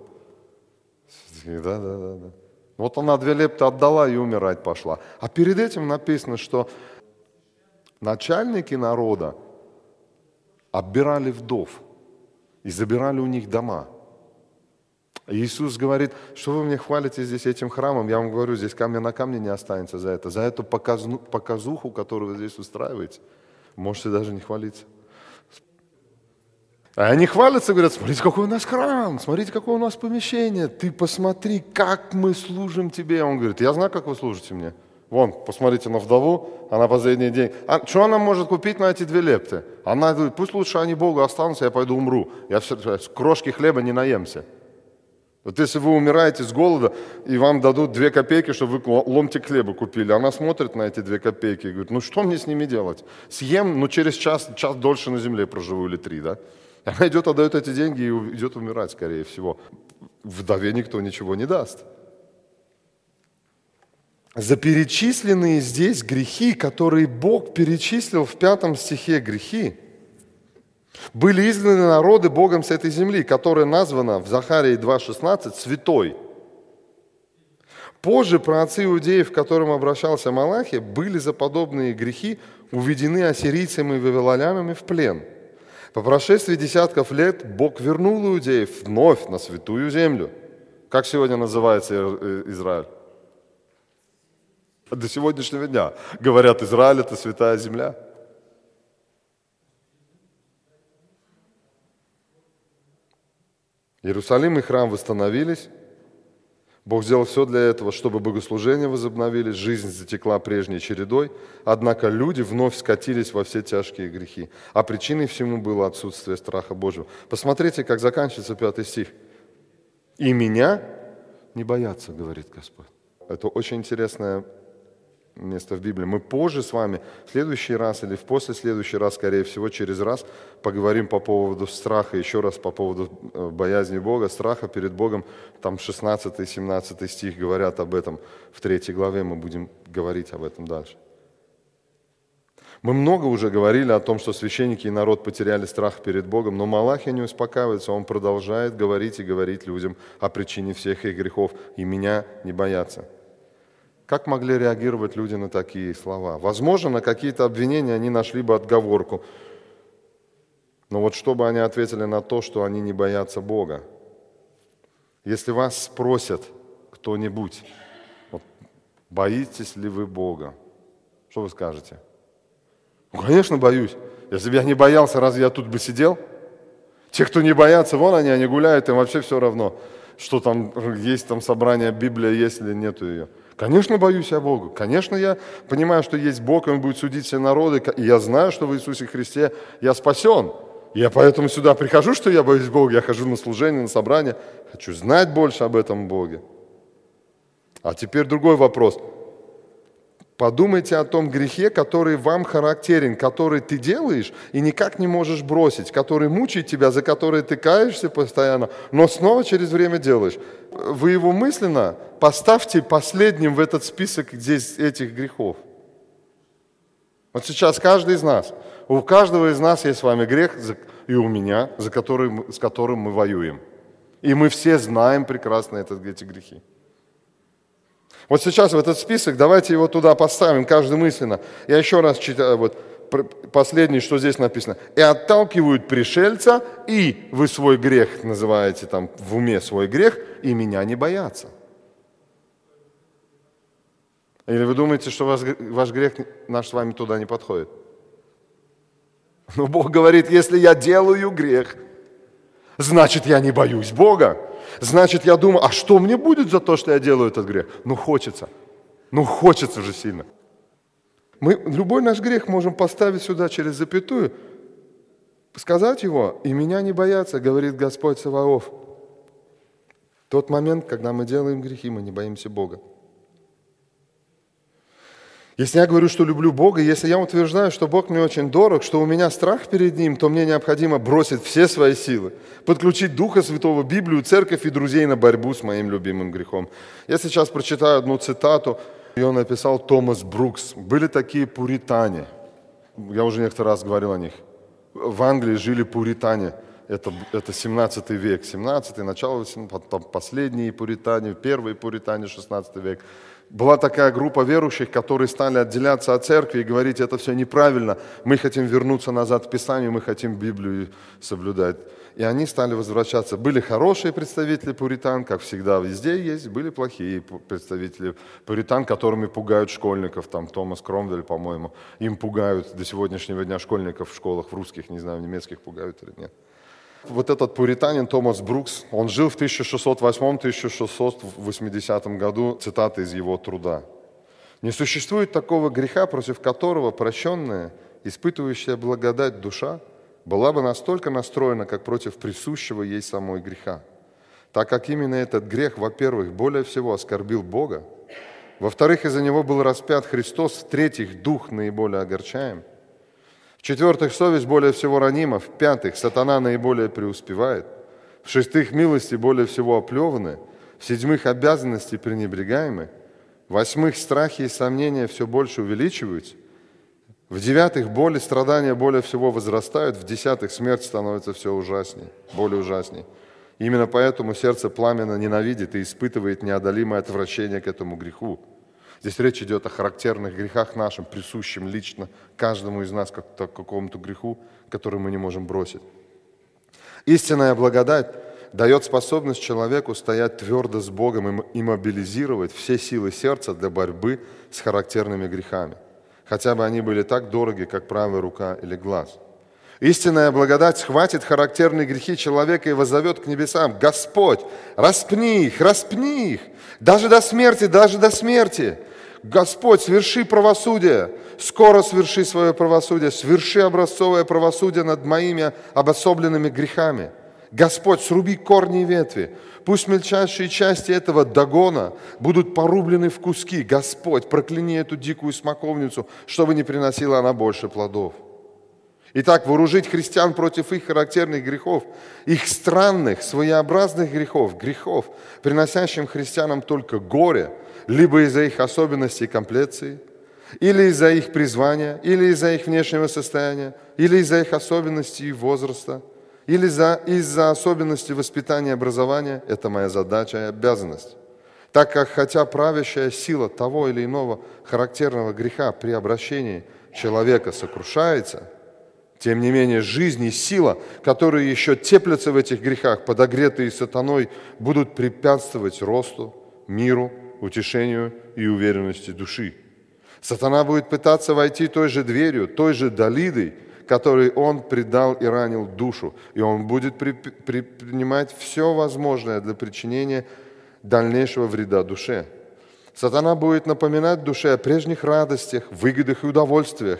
Да, да, да, да. Вот она две лепты отдала и умирать пошла. А перед этим написано, что начальники народа оббирали вдов и забирали у них дома. Иисус говорит, что вы мне хвалите здесь этим храмом, я вам говорю, здесь камня на камне не останется за это, за эту показну, показуху, которую вы здесь устраиваете, можете даже не хвалиться. А они хвалятся, говорят, смотрите, какой у нас храм, смотрите, какое у нас помещение, ты посмотри, как мы служим тебе. Он говорит, я знаю, как вы служите мне. Вон, посмотрите на вдову, она последний день. А что она может купить на эти две лепты? Она говорит, пусть лучше они Богу останутся, я пойду умру. Я все, крошки хлеба не наемся. Вот если вы умираете с голода, и вам дадут две копейки, чтобы вы ломтик хлеба купили, она смотрит на эти две копейки и говорит, ну что мне с ними делать? Съем, ну через час, час дольше на земле проживу или три, да? Она идет, отдает эти деньги и идет умирать, скорее всего. Вдове никто ничего не даст за перечисленные здесь грехи, которые Бог перечислил в пятом стихе грехи, были изгнаны народы Богом с этой земли, которая названа в Захарии 2.16 святой. Позже про отцы иудеев, к которым обращался Малахи, были за подобные грехи уведены ассирийцами и вавилонянами в плен. По прошествии десятков лет Бог вернул иудеев вновь на святую землю. Как сегодня называется Израиль? До сегодняшнего дня. Говорят, Израиль – это святая земля. Иерусалим и храм восстановились. Бог сделал все для этого, чтобы богослужения возобновились, жизнь затекла прежней чередой, однако люди вновь скатились во все тяжкие грехи. А причиной всему было отсутствие страха Божьего. Посмотрите, как заканчивается пятый стих. «И меня не боятся, говорит Господь». Это очень интересная место в Библии. Мы позже с вами, в следующий раз или в после следующий раз, скорее всего, через раз поговорим по поводу страха, еще раз по поводу э, боязни Бога, страха перед Богом. Там 16-17 стих говорят об этом. В третьей главе мы будем говорить об этом дальше. Мы много уже говорили о том, что священники и народ потеряли страх перед Богом, но Малахия не успокаивается, он продолжает говорить и говорить людям о причине всех их грехов, и меня не боятся. Как могли реагировать люди на такие слова? Возможно, на какие-то обвинения они нашли бы отговорку. Но вот чтобы они ответили на то, что они не боятся Бога. Если вас спросят кто-нибудь, вот, боитесь ли вы Бога, что вы скажете? Ну, конечно, боюсь. Если бы я не боялся, разве я тут бы сидел? Те, кто не боятся, вон они, они гуляют, им вообще все равно, что там есть там собрание Библия, есть или нету ее. Конечно, боюсь я Бога. Конечно, я понимаю, что есть Бог, и Он будет судить все народы. И я знаю, что в Иисусе Христе я спасен. Я поэтому сюда прихожу, что я боюсь Бога. Я хожу на служение, на собрание. Хочу знать больше об этом Боге. А теперь другой вопрос. Подумайте о том грехе, который вам характерен, который ты делаешь и никак не можешь бросить, который мучает тебя, за который ты каешься постоянно, но снова через время делаешь. Вы его мысленно поставьте последним в этот список здесь этих грехов. Вот сейчас каждый из нас, у каждого из нас есть с вами грех, и у меня, за который, с которым мы воюем. И мы все знаем прекрасно этот, эти грехи. Вот сейчас в этот список, давайте его туда поставим, каждый мысленно. Я еще раз читаю, вот последний, что здесь написано. «И отталкивают пришельца, и вы свой грех называете там в уме свой грех, и меня не боятся». Или вы думаете, что ваш, ваш грех наш с вами туда не подходит? Но Бог говорит, если я делаю грех, значит я не боюсь Бога. Значит, я думаю, а что мне будет за то, что я делаю этот грех? Ну, хочется. Ну, хочется же сильно. Мы любой наш грех можем поставить сюда через запятую, сказать его, и меня не боятся, говорит Господь Саваоф. Тот момент, когда мы делаем грехи, мы не боимся Бога. Если я говорю, что люблю Бога, если я утверждаю, что Бог мне очень дорог, что у меня страх перед Ним, то мне необходимо бросить все свои силы, подключить Духа Святого, Библию, Церковь и друзей на борьбу с моим любимым грехом. Я сейчас прочитаю одну цитату, ее написал Томас Брукс. Были такие пуритане, я уже несколько раз говорил о них. В Англии жили пуритане, это, это 17 век, 17 начало, потом последние пуритане, первые пуритане, 16 век была такая группа верующих, которые стали отделяться от церкви и говорить, это все неправильно, мы хотим вернуться назад в Писание, мы хотим Библию соблюдать. И они стали возвращаться. Были хорошие представители пуритан, как всегда везде есть, были плохие представители пуритан, которыми пугают школьников, там Томас Кромвель, по-моему, им пугают до сегодняшнего дня школьников в школах, в русских, не знаю, в немецких пугают или нет. Вот этот пуританин Томас Брукс, он жил в 1608-1680 году, цитата из его труда. «Не существует такого греха, против которого прощенная, испытывающая благодать душа, была бы настолько настроена, как против присущего ей самой греха. Так как именно этот грех, во-первых, более всего оскорбил Бога, во-вторых, из-за него был распят Христос, в-третьих, Дух наиболее огорчаем – в-четвертых, совесть более всего ранима. В-пятых, сатана наиболее преуспевает. В-шестых, милости более всего оплеваны. В-седьмых, обязанности пренебрегаемы. В-восьмых, страхи и сомнения все больше увеличиваются. В-девятых, боли, страдания более всего возрастают. В-десятых, смерть становится все ужасней, более ужасней. Именно поэтому сердце пламенно ненавидит и испытывает неодолимое отвращение к этому греху. Здесь речь идет о характерных грехах нашим, присущим лично каждому из нас как к какому-то греху, который мы не можем бросить. Истинная благодать дает способность человеку стоять твердо с Богом и мобилизировать все силы сердца для борьбы с характерными грехами, хотя бы они были так дороги, как правая рука или глаз. Истинная благодать схватит характерные грехи человека и воззовет к небесам. Господь, распни их, распни их, даже до смерти, даже до смерти. Господь, сверши правосудие, скоро сверши свое правосудие, сверши образцовое правосудие над моими обособленными грехами. Господь, сруби корни и ветви, пусть мельчайшие части этого догона будут порублены в куски. Господь, прокляни эту дикую смоковницу, чтобы не приносила она больше плодов. Итак, вооружить христиан против их характерных грехов, их странных, своеобразных грехов, грехов, приносящим христианам только горе – либо из-за их особенностей комплекции, или из-за их призвания, или из-за их внешнего состояния, или из-за их особенностей возраста, или за, из-за особенностей воспитания и образования. Это моя задача и обязанность. Так как хотя правящая сила того или иного характерного греха при обращении человека сокрушается, тем не менее жизнь и сила, которые еще теплятся в этих грехах, подогретые сатаной, будут препятствовать росту, миру, утешению и уверенности души. Сатана будет пытаться войти той же дверью, той же Далидой, которой он предал и ранил душу. И он будет принимать все возможное для причинения дальнейшего вреда душе. Сатана будет напоминать душе о прежних радостях, выгодах и удовольствиях,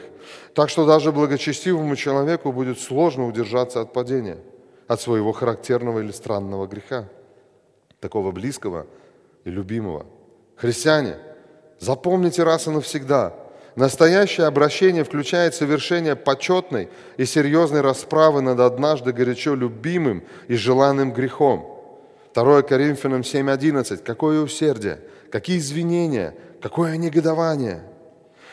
так что даже благочестивому человеку будет сложно удержаться от падения, от своего характерного или странного греха, такого близкого и любимого – Христиане, запомните раз и навсегда, настоящее обращение включает совершение почетной и серьезной расправы над однажды горячо любимым и желанным грехом. 2 Коринфянам 7.11. Какое усердие, какие извинения, какое негодование.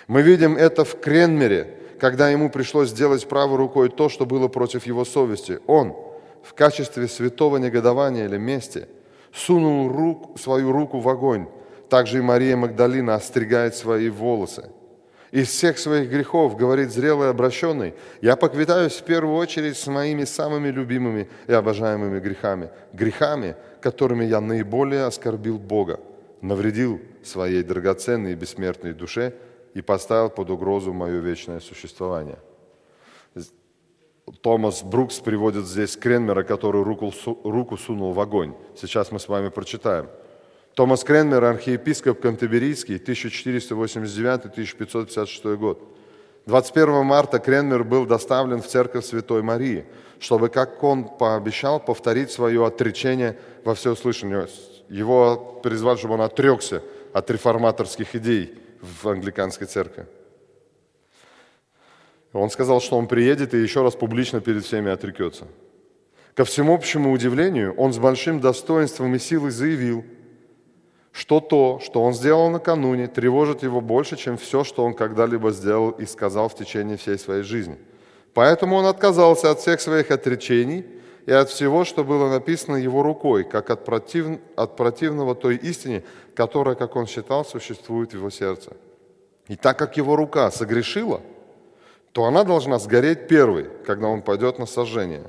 Мы видим это в Кренмере, когда ему пришлось сделать правой рукой то, что было против его совести. Он в качестве святого негодования или мести сунул рук, свою руку в огонь, также и Мария Магдалина остригает свои волосы. Из всех своих грехов, говорит зрелый обращенный, я поквитаюсь в первую очередь с моими самыми любимыми и обожаемыми грехами. Грехами, которыми я наиболее оскорбил Бога, навредил своей драгоценной и бессмертной душе и поставил под угрозу мое вечное существование. Томас Брукс приводит здесь Кренмера, который руку, руку сунул в огонь. Сейчас мы с вами прочитаем – Томас Кренмер, архиепископ Кантеберийский, 1489-1556 год. 21 марта Кренмер был доставлен в церковь Святой Марии, чтобы, как он пообещал, повторить свое отречение во всеуслышание. Его призвали, чтобы он отрекся от реформаторских идей в англиканской церкви. Он сказал, что он приедет и еще раз публично перед всеми отрекется. Ко всемобщему удивлению, он с большим достоинством и силой заявил – что то, что он сделал накануне, тревожит его больше, чем все, что он когда-либо сделал и сказал в течение всей своей жизни. Поэтому он отказался от всех своих отречений и от всего, что было написано его рукой, как от, против... от противного той истине, которая, как он считал, существует в его сердце. И так как его рука согрешила, то она должна сгореть первой, когда он пойдет на сожжение.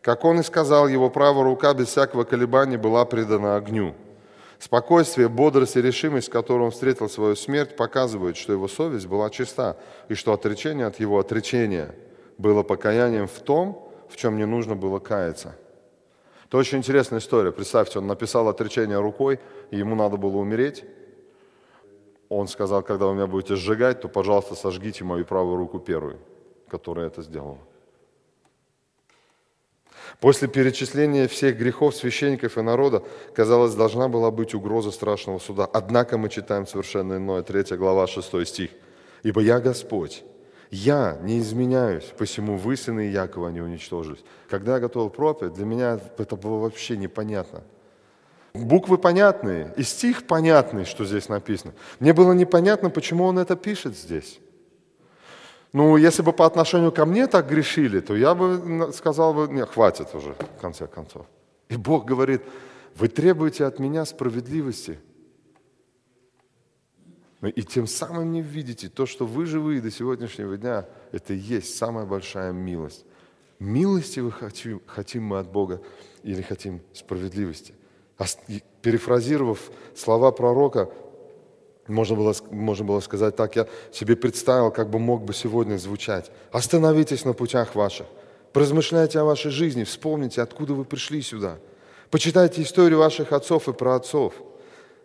Как он и сказал, его правая рука без всякого колебания была предана огню – Спокойствие, бодрость и решимость, с которой он встретил свою смерть, показывают, что его совесть была чиста, и что отречение от его отречения было покаянием в том, в чем не нужно было каяться. Это очень интересная история. Представьте, он написал отречение рукой, и ему надо было умереть. Он сказал, когда вы меня будете сжигать, то, пожалуйста, сожгите мою правую руку первую, которая это сделала. После перечисления всех грехов священников и народа, казалось, должна была быть угроза страшного суда. Однако мы читаем совершенно иное, 3 глава, 6 стих. «Ибо я Господь, я не изменяюсь, посему вы, сыны Якова, не уничтожились». Когда я готовил проповедь, для меня это было вообще непонятно. Буквы понятные, и стих понятный, что здесь написано. Мне было непонятно, почему он это пишет здесь. Ну, если бы по отношению ко мне так грешили, то я бы сказал бы, нет, хватит уже, в конце концов. И Бог говорит, вы требуете от меня справедливости. Ну, и тем самым не видите то, что вы живые до сегодняшнего дня, это и есть самая большая милость. Милости вы хотим, хотим мы от Бога или хотим справедливости? Перефразировав слова пророка, Можно было, можно было сказать так, я себе представил, как бы мог бы сегодня звучать. Остановитесь на путях ваших, поразмышляйте о вашей жизни, вспомните, откуда вы пришли сюда. Почитайте историю ваших отцов и праотцов.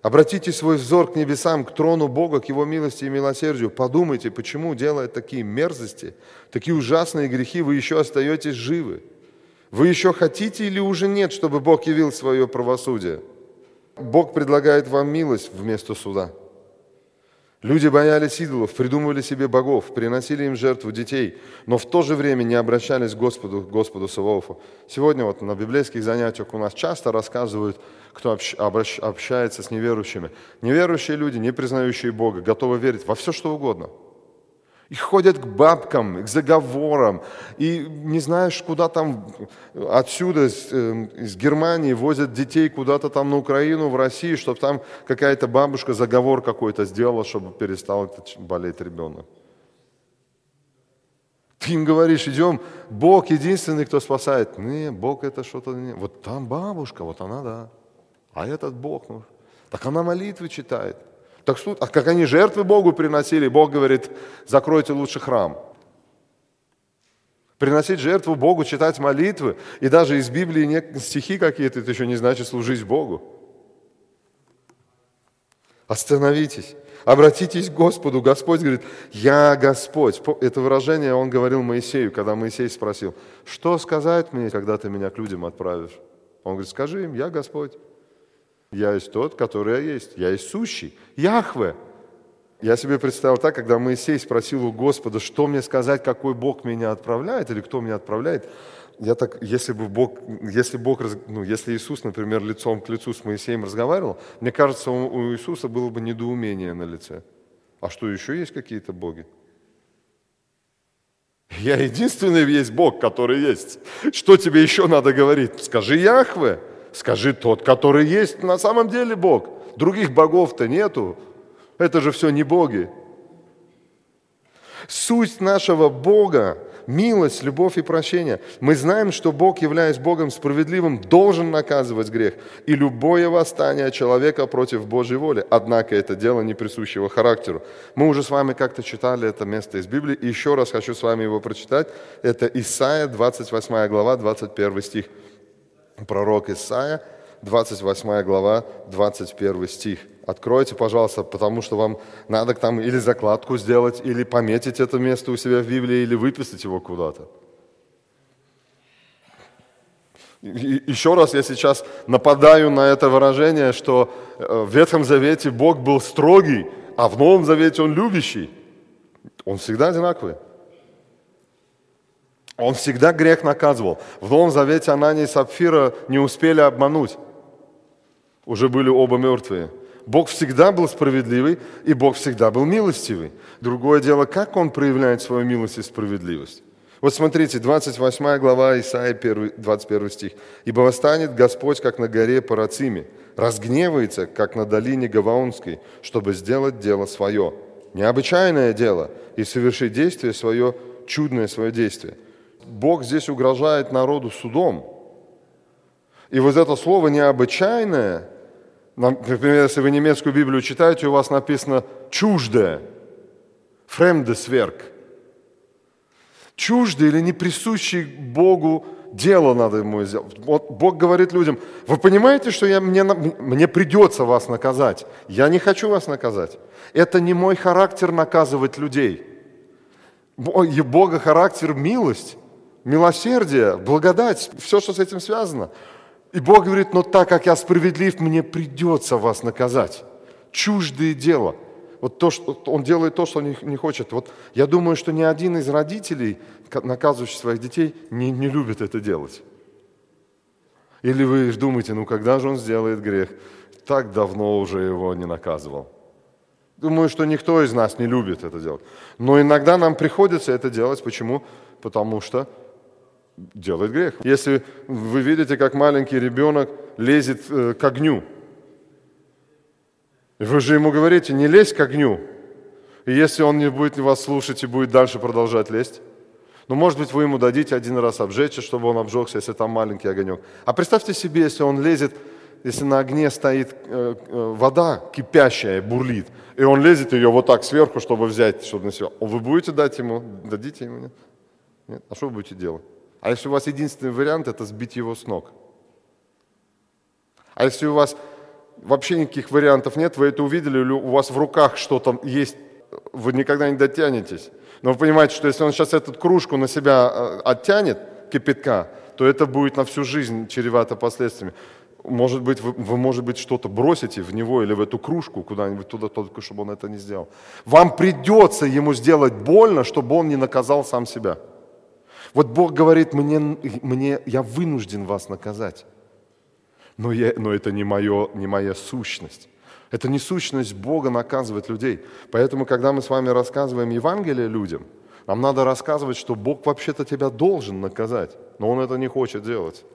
Обратите свой взор к небесам, к трону Бога, к Его милости и милосердию. Подумайте, почему, делая такие мерзости, такие ужасные грехи, вы еще остаетесь живы. Вы еще хотите или уже нет, чтобы Бог явил свое правосудие? Бог предлагает вам милость вместо суда – Люди боялись идолов, придумывали себе богов, приносили им жертву детей, но в то же время не обращались к Господу, к Господу Саваофу. Сегодня вот на библейских занятиях у нас часто рассказывают, кто общается с неверующими. Неверующие люди, не признающие Бога, готовы верить во все, что угодно – и ходят к бабкам, к заговорам. И не знаешь, куда там отсюда, из, э, из Германии, возят детей куда-то там на Украину, в Россию, чтобы там какая-то бабушка заговор какой-то сделала, чтобы перестал болеть ребенок. Ты им говоришь, идем, Бог единственный, кто спасает. Не, Бог это что-то не. Вот там бабушка, вот она, да. А этот Бог, ну, так она молитвы читает. Так что, а как они жертвы Богу приносили, Бог говорит, закройте лучше храм. Приносить жертву Богу, читать молитвы, и даже из Библии не, стихи какие-то, это еще не значит служить Богу. Остановитесь, обратитесь к Господу. Господь говорит, я Господь. Это выражение он говорил Моисею, когда Моисей спросил, что сказать мне, когда ты меня к людям отправишь? Он говорит, скажи им, я Господь. Я есть тот, который я есть. Я есть сущий. Яхве. Я себе представил так, когда Моисей спросил у Господа, что мне сказать, какой Бог меня отправляет или кто меня отправляет. Я так, если бы Бог, если Бог, ну, если Иисус, например, лицом к лицу с Моисеем разговаривал, мне кажется, у Иисуса было бы недоумение на лице. А что, еще есть какие-то боги? Я единственный есть Бог, который есть. Что тебе еще надо говорить? Скажи Яхве. Скажи тот, который есть на самом деле Бог. Других богов-то нету. Это же все не боги. Суть нашего Бога – милость, любовь и прощение. Мы знаем, что Бог, являясь Богом справедливым, должен наказывать грех и любое восстание человека против Божьей воли. Однако это дело не присущего характеру. Мы уже с вами как-то читали это место из Библии, и еще раз хочу с вами его прочитать. Это Исаия, 28 глава, 21 стих пророк Исаия, 28 глава, 21 стих. Откройте, пожалуйста, потому что вам надо там или закладку сделать, или пометить это место у себя в Библии, или выписать его куда-то. Еще раз я сейчас нападаю на это выражение, что э, в Ветхом Завете Бог был строгий, а в Новом Завете Он любящий. Он всегда одинаковый. Он всегда грех наказывал. В Новом Завете Анания и Сапфира не успели обмануть. Уже были оба мертвые. Бог всегда был справедливый, и Бог всегда был милостивый. Другое дело, как Он проявляет свою милость и справедливость. Вот смотрите, 28 глава Исаия, 21 стих. «Ибо восстанет Господь, как на горе Парациме, разгневается, как на долине Гаваонской, чтобы сделать дело свое, необычайное дело, и совершить действие свое, чудное свое действие». Бог здесь угрожает народу судом. И вот это слово необычайное, например, если вы немецкую Библию читаете, у вас написано «чуждое», «фремдесверк». Чуждое или не присущий Богу дело надо ему сделать. Вот Бог говорит людям, вы понимаете, что я, мне, мне придется вас наказать. Я не хочу вас наказать. Это не мой характер наказывать людей. Бога характер – милость милосердие, благодать, все, что с этим связано. И Бог говорит, но так как я справедлив, мне придется вас наказать. Чуждое дело. Вот то, что он делает то, что он не хочет. Вот я думаю, что ни один из родителей, наказывающий своих детей, не, не любит это делать. Или вы думаете, ну когда же он сделает грех? Так давно уже его не наказывал. Думаю, что никто из нас не любит это делать. Но иногда нам приходится это делать. Почему? Потому что делает грех. Если вы видите, как маленький ребенок лезет э, к огню, вы же ему говорите, не лезь к огню. И если он не будет вас слушать и будет дальше продолжать лезть, ну, может быть, вы ему дадите один раз обжечься, чтобы он обжегся, если там маленький огонек. А представьте себе, если он лезет если на огне стоит э, э, вода кипящая, бурлит, и он лезет ее вот так сверху, чтобы взять, чтобы на себя, вы будете дать ему, дадите ему, нет? нет? А что вы будете делать? А если у вас единственный вариант, это сбить его с ног? А если у вас вообще никаких вариантов нет, вы это увидели, или у вас в руках что-то есть, вы никогда не дотянетесь. Но вы понимаете, что если он сейчас эту кружку на себя э, оттянет, кипятка, то это будет на всю жизнь чревато последствиями. Может быть, вы, вы, может быть, что-то бросите в него или в эту кружку куда-нибудь туда, только чтобы он это не сделал. Вам придется ему сделать больно, чтобы он не наказал сам себя. Вот Бог говорит, мне, мне, я вынужден вас наказать. Но, я, но это не, мое, не моя сущность. Это не сущность Бога наказывать людей. Поэтому, когда мы с вами рассказываем Евангелие людям, нам надо рассказывать, что Бог вообще-то тебя должен наказать, но Он это не хочет делать.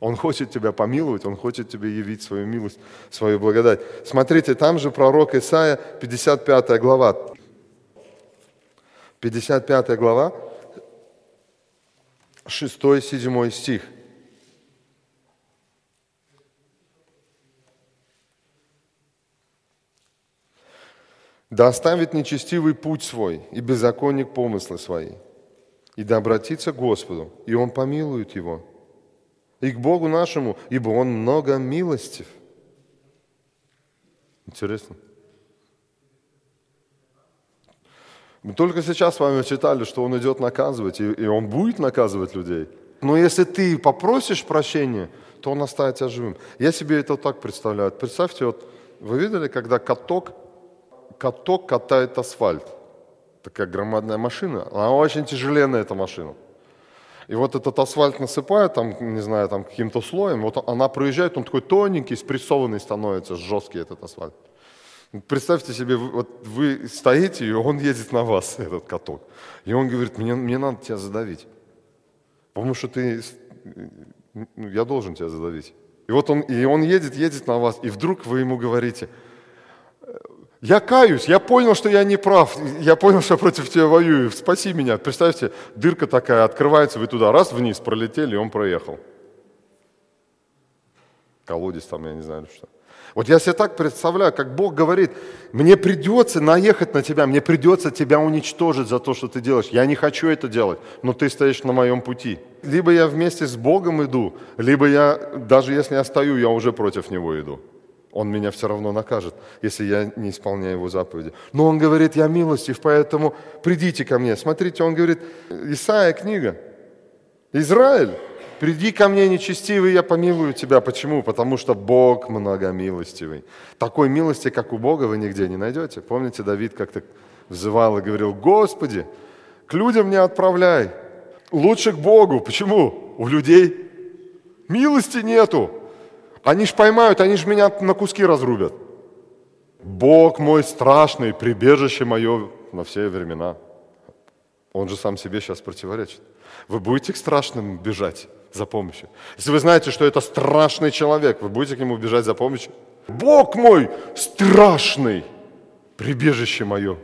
Он хочет тебя помиловать, Он хочет тебе явить свою милость, свою благодать. Смотрите, там же пророк Исаия, 55 глава. 55 глава, 6-7 стих. Да оставит нечестивый путь свой и беззаконник помыслы свои, и да обратится к Господу, и Он помилует его, и к Богу нашему, ибо Он много милостив. Интересно. Мы только сейчас с вами читали, что Он идет наказывать, и, и Он будет наказывать людей. Но если ты попросишь прощения, то Он оставит тебя живым. Я себе это так представляю. Представьте, вот вы видели, когда каток каток катает асфальт. Такая громадная машина. Она очень тяжеленная, эта машина. И вот этот асфальт насыпает, там, не знаю, там каким-то слоем, вот она проезжает, он такой тоненький, спрессованный становится, жесткий этот асфальт. Представьте себе, вот вы стоите, и он едет на вас, этот каток. И он говорит, мне, мне надо тебя задавить. Потому что ты, ну, я должен тебя задавить. И вот он, и он едет, едет на вас, и вдруг вы ему говорите – я каюсь, я понял, что я не прав, я понял, что я против тебя воюю, спаси меня. Представьте, дырка такая открывается, вы туда раз вниз пролетели, и он проехал. Колодец там, я не знаю что. Вот я себе так представляю, как Бог говорит, мне придется наехать на тебя, мне придется тебя уничтожить за то, что ты делаешь. Я не хочу это делать, но ты стоишь на моем пути. Либо я вместе с Богом иду, либо я, даже если я стою, я уже против Него иду он меня все равно накажет, если я не исполняю его заповеди. Но он говорит, я милостив, поэтому придите ко мне. Смотрите, он говорит, Исаия книга, Израиль, приди ко мне нечестивый, я помилую тебя. Почему? Потому что Бог многомилостивый. Такой милости, как у Бога, вы нигде не найдете. Помните, Давид как-то взывал и говорил, Господи, к людям не отправляй, лучше к Богу. Почему? У людей милости нету. Они ж поймают, они ж меня на куски разрубят. Бог мой страшный, прибежище мое на все времена. Он же сам себе сейчас противоречит. Вы будете к страшным бежать за помощью. Если вы знаете, что это страшный человек, вы будете к нему бежать за помощью. Бог мой страшный, прибежище мое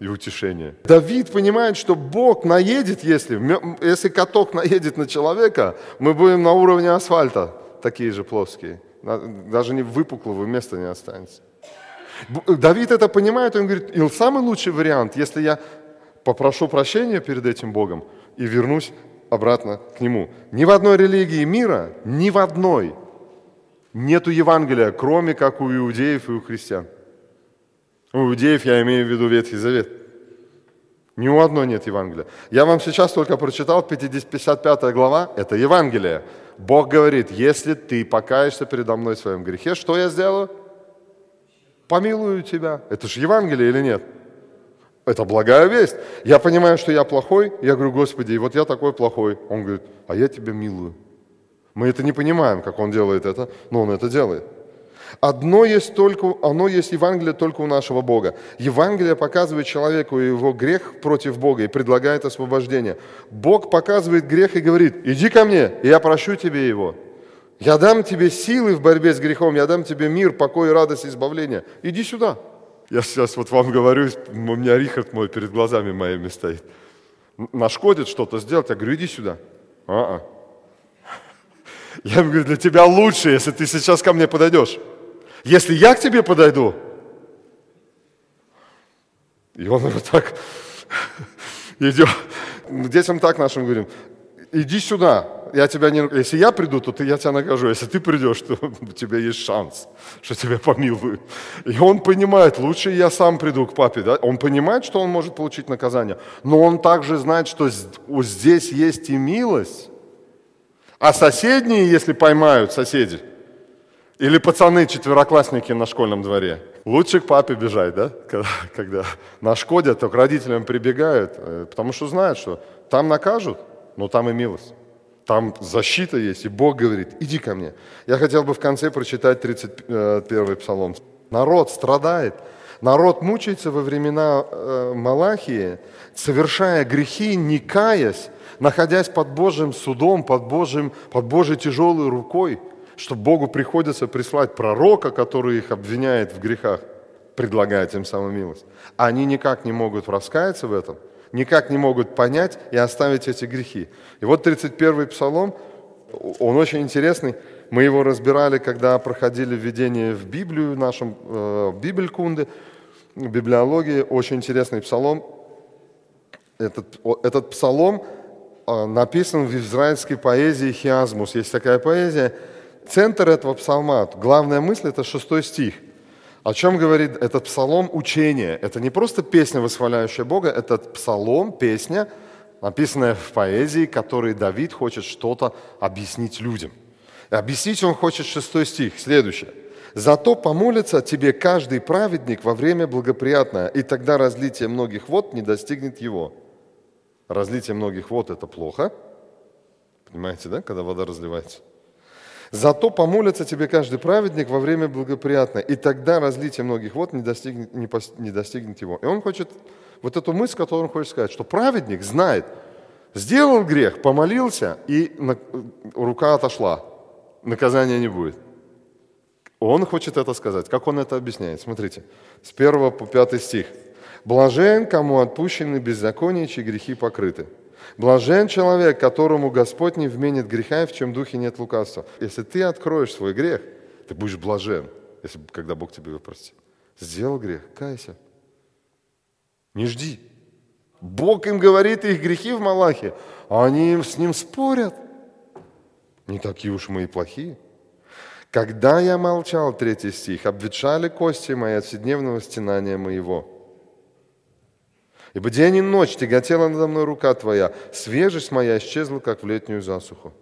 и утешение. Давид понимает, что Бог наедет, если, если каток наедет на человека, мы будем на уровне асфальта, такие же плоские. Даже не выпуклого места не останется. Давид это понимает, он говорит, и самый лучший вариант, если я попрошу прощения перед этим Богом и вернусь обратно к Нему. Ни в одной религии мира, ни в одной нету Евангелия, кроме как у иудеев и у христиан. У иудеев я имею в виду Ветхий Завет. Ни у одной нет Евангелия. Я вам сейчас только прочитал 55 глава, это Евангелие. Бог говорит, если ты покаешься передо мной в своем грехе, что я сделаю? Помилую тебя. Это же Евангелие или нет? Это благая весть. Я понимаю, что я плохой. Я говорю, Господи, вот я такой плохой. Он говорит, а я тебя милую. Мы это не понимаем, как он делает это, но он это делает. Одно есть только, оно есть Евангелие только у нашего Бога. Евангелие показывает человеку его грех против Бога и предлагает освобождение. Бог показывает грех и говорит, иди ко мне, и я прощу тебе его. Я дам тебе силы в борьбе с грехом, я дам тебе мир, покой, радость, избавление. Иди сюда. Я сейчас вот вам говорю, у меня Рихард мой перед глазами моими стоит. Нашкодит что-то сделать, я говорю, иди сюда. А-а. Я ему говорю, для тебя лучше, если ты сейчас ко мне подойдешь. Если я к тебе подойду, и он вот так идет. Детям так нашим говорим, иди сюда, я тебя не... Если я приду, то ты, я тебя накажу. Если ты придешь, то у тебя есть шанс, что тебя помилуют. И он понимает, лучше я сам приду к папе. Да? Он понимает, что он может получить наказание, но он также знает, что здесь есть и милость. А соседние, если поймают соседи, или пацаны, четвероклассники на школьном дворе, лучше к папе бежать, да? Когда, когда нашкодят, то к родителям прибегают, э, потому что знают, что там накажут, но там и милость. Там защита есть, и Бог говорит, иди ко мне. Я хотел бы в конце прочитать 31 псалом. Народ страдает, народ мучается во времена э, Малахии, совершая грехи, не каясь, находясь под Божьим судом, под, Божьим, под Божьей тяжелой рукой, что Богу приходится прислать пророка, который их обвиняет в грехах, предлагая тем самым милость. Они никак не могут раскаяться в этом – никак не могут понять и оставить эти грехи. И вот 31-й псалом, он очень интересный. Мы его разбирали, когда проходили введение в Библию, в нашем э, Бибелькунде, библиологии. Очень интересный псалом. Этот, этот псалом э, написан в израильской поэзии Хиазмус. Есть такая поэзия. Центр этого псалма, главная мысль – это шестой стих. О чем говорит этот псалом учение? Это не просто песня, восхваляющая Бога, это псалом, песня, написанная в поэзии, которой Давид хочет что-то объяснить людям. И объяснить он хочет шестой стих, следующее. «Зато помолится тебе каждый праведник во время благоприятное, и тогда разлитие многих вод не достигнет его». Разлитие многих вод – это плохо. Понимаете, да, когда вода разливается? Зато помолится тебе каждый праведник во время благоприятное, и тогда разлитие многих вод не достигнет, не, пос, не достигнет его. И он хочет, вот эту мысль, которую он хочет сказать, что праведник знает, сделал грех, помолился, и на, рука отошла, наказания не будет. Он хочет это сказать. Как он это объясняет? Смотрите, с 1 по 5 стих. «Блажен, кому отпущены беззакония, чьи грехи покрыты». Блажен человек, которому Господь не вменит греха, и в чем духе нет лукавства. Если ты откроешь свой грех, ты будешь блажен, если, когда Бог тебе его. Сделал грех, кайся. Не жди. Бог им говорит их грехи в Малахе, а они с ним спорят. Не такие уж мы и плохие. Когда я молчал, третий стих, обветшали кости мои от вседневного стенания моего – Ибо день и ночь тяготела надо мной рука Твоя, свежесть моя исчезла, как в летнюю засуху.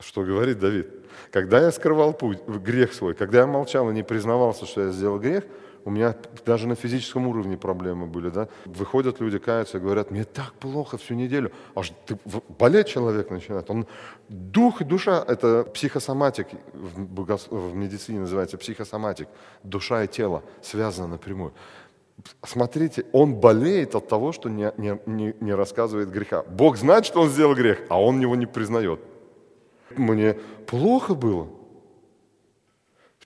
Что говорит Давид? Когда я скрывал путь, грех свой, когда я молчал и не признавался, что я сделал грех – у меня даже на физическом уровне проблемы были, да. Выходят люди, каются и говорят, мне так плохо всю неделю. Аж ты, болеть человек начинает. Он, дух и душа – это психосоматик, в, в медицине называется психосоматик. Душа и тело связаны напрямую. Смотрите, он болеет от того, что не, не, не, не рассказывает греха. Бог знает, что он сделал грех, а он его не признает. Мне плохо было.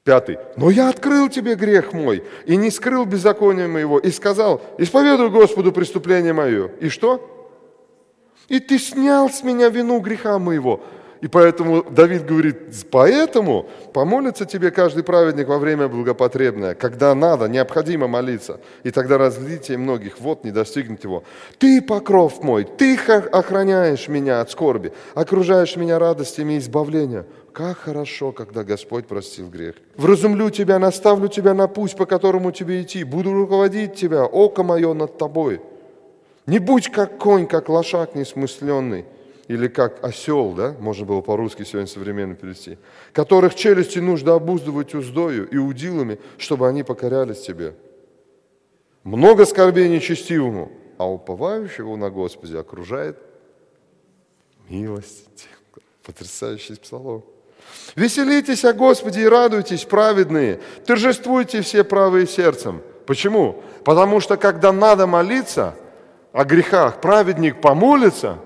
Пятый. «Но я открыл тебе грех мой и не скрыл беззакония моего, и сказал, исповедуй Господу преступление мое». И что? «И ты снял с меня вину греха моего». И поэтому Давид говорит, поэтому помолится тебе каждый праведник во время благопотребное, когда надо, необходимо молиться, и тогда разлитие многих вод не достигнет его. Ты покров мой, ты охраняешь меня от скорби, окружаешь меня радостями избавления. Как хорошо, когда Господь простил грех. Вразумлю тебя, наставлю тебя на путь, по которому тебе идти. Буду руководить тебя, око мое над тобой. Не будь как конь, как лошак несмысленный, или как осел, да, можно было по-русски сегодня современно перевести, которых челюсти нужно обуздывать уздою и удилами, чтобы они покорялись тебе. Много скорбей нечестивому, а уповающего на Господе окружает милость. Потрясающий псалом. Веселитесь о Господе и радуйтесь, праведные. Торжествуйте все правые сердцем. Почему? Потому что когда надо молиться о грехах, праведник помолится,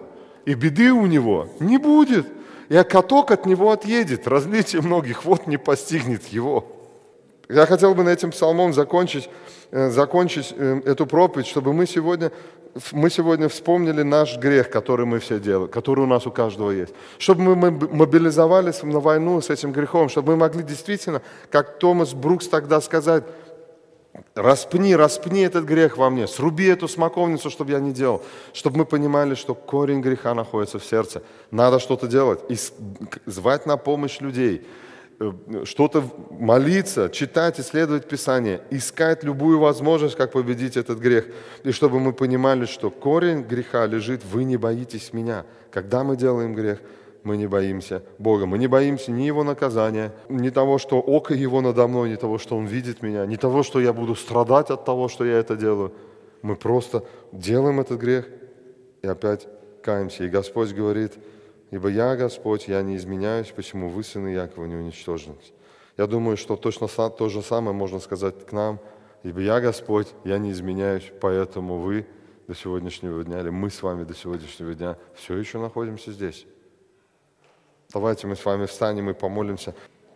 и беды у него не будет. И каток от него отъедет. Разлитие многих вод не постигнет его. Я хотел бы на этим псалмом закончить, э, закончить э, эту проповедь, чтобы мы сегодня, мы сегодня вспомнили наш грех, который мы все делаем, который у нас у каждого есть. Чтобы мы мобилизовались на войну с этим грехом, чтобы мы могли действительно, как Томас Брукс тогда сказать, Распни, распни этот грех во мне, сруби эту смоковницу, чтобы я не делал, чтобы мы понимали, что корень греха находится в сердце. Надо что-то делать, и звать на помощь людей, что-то молиться, читать, исследовать Писание, искать любую возможность, как победить этот грех. И чтобы мы понимали, что корень греха лежит, вы не боитесь меня. Когда мы делаем грех, мы не боимся Бога. Мы не боимся ни Его наказания, ни того, что око Его надо мной, ни того, что Он видит меня, ни того, что я буду страдать от того, что я это делаю. Мы просто делаем этот грех и опять каемся. И Господь говорит, ибо я, Господь, я не изменяюсь, почему вы, сыны Якова, не уничтожены. Я думаю, что точно то же самое можно сказать к нам, ибо я, Господь, я не изменяюсь, поэтому вы до сегодняшнего дня, или мы с вами до сегодняшнего дня все еще находимся здесь. Давайте мы с вами встанем и помолимся.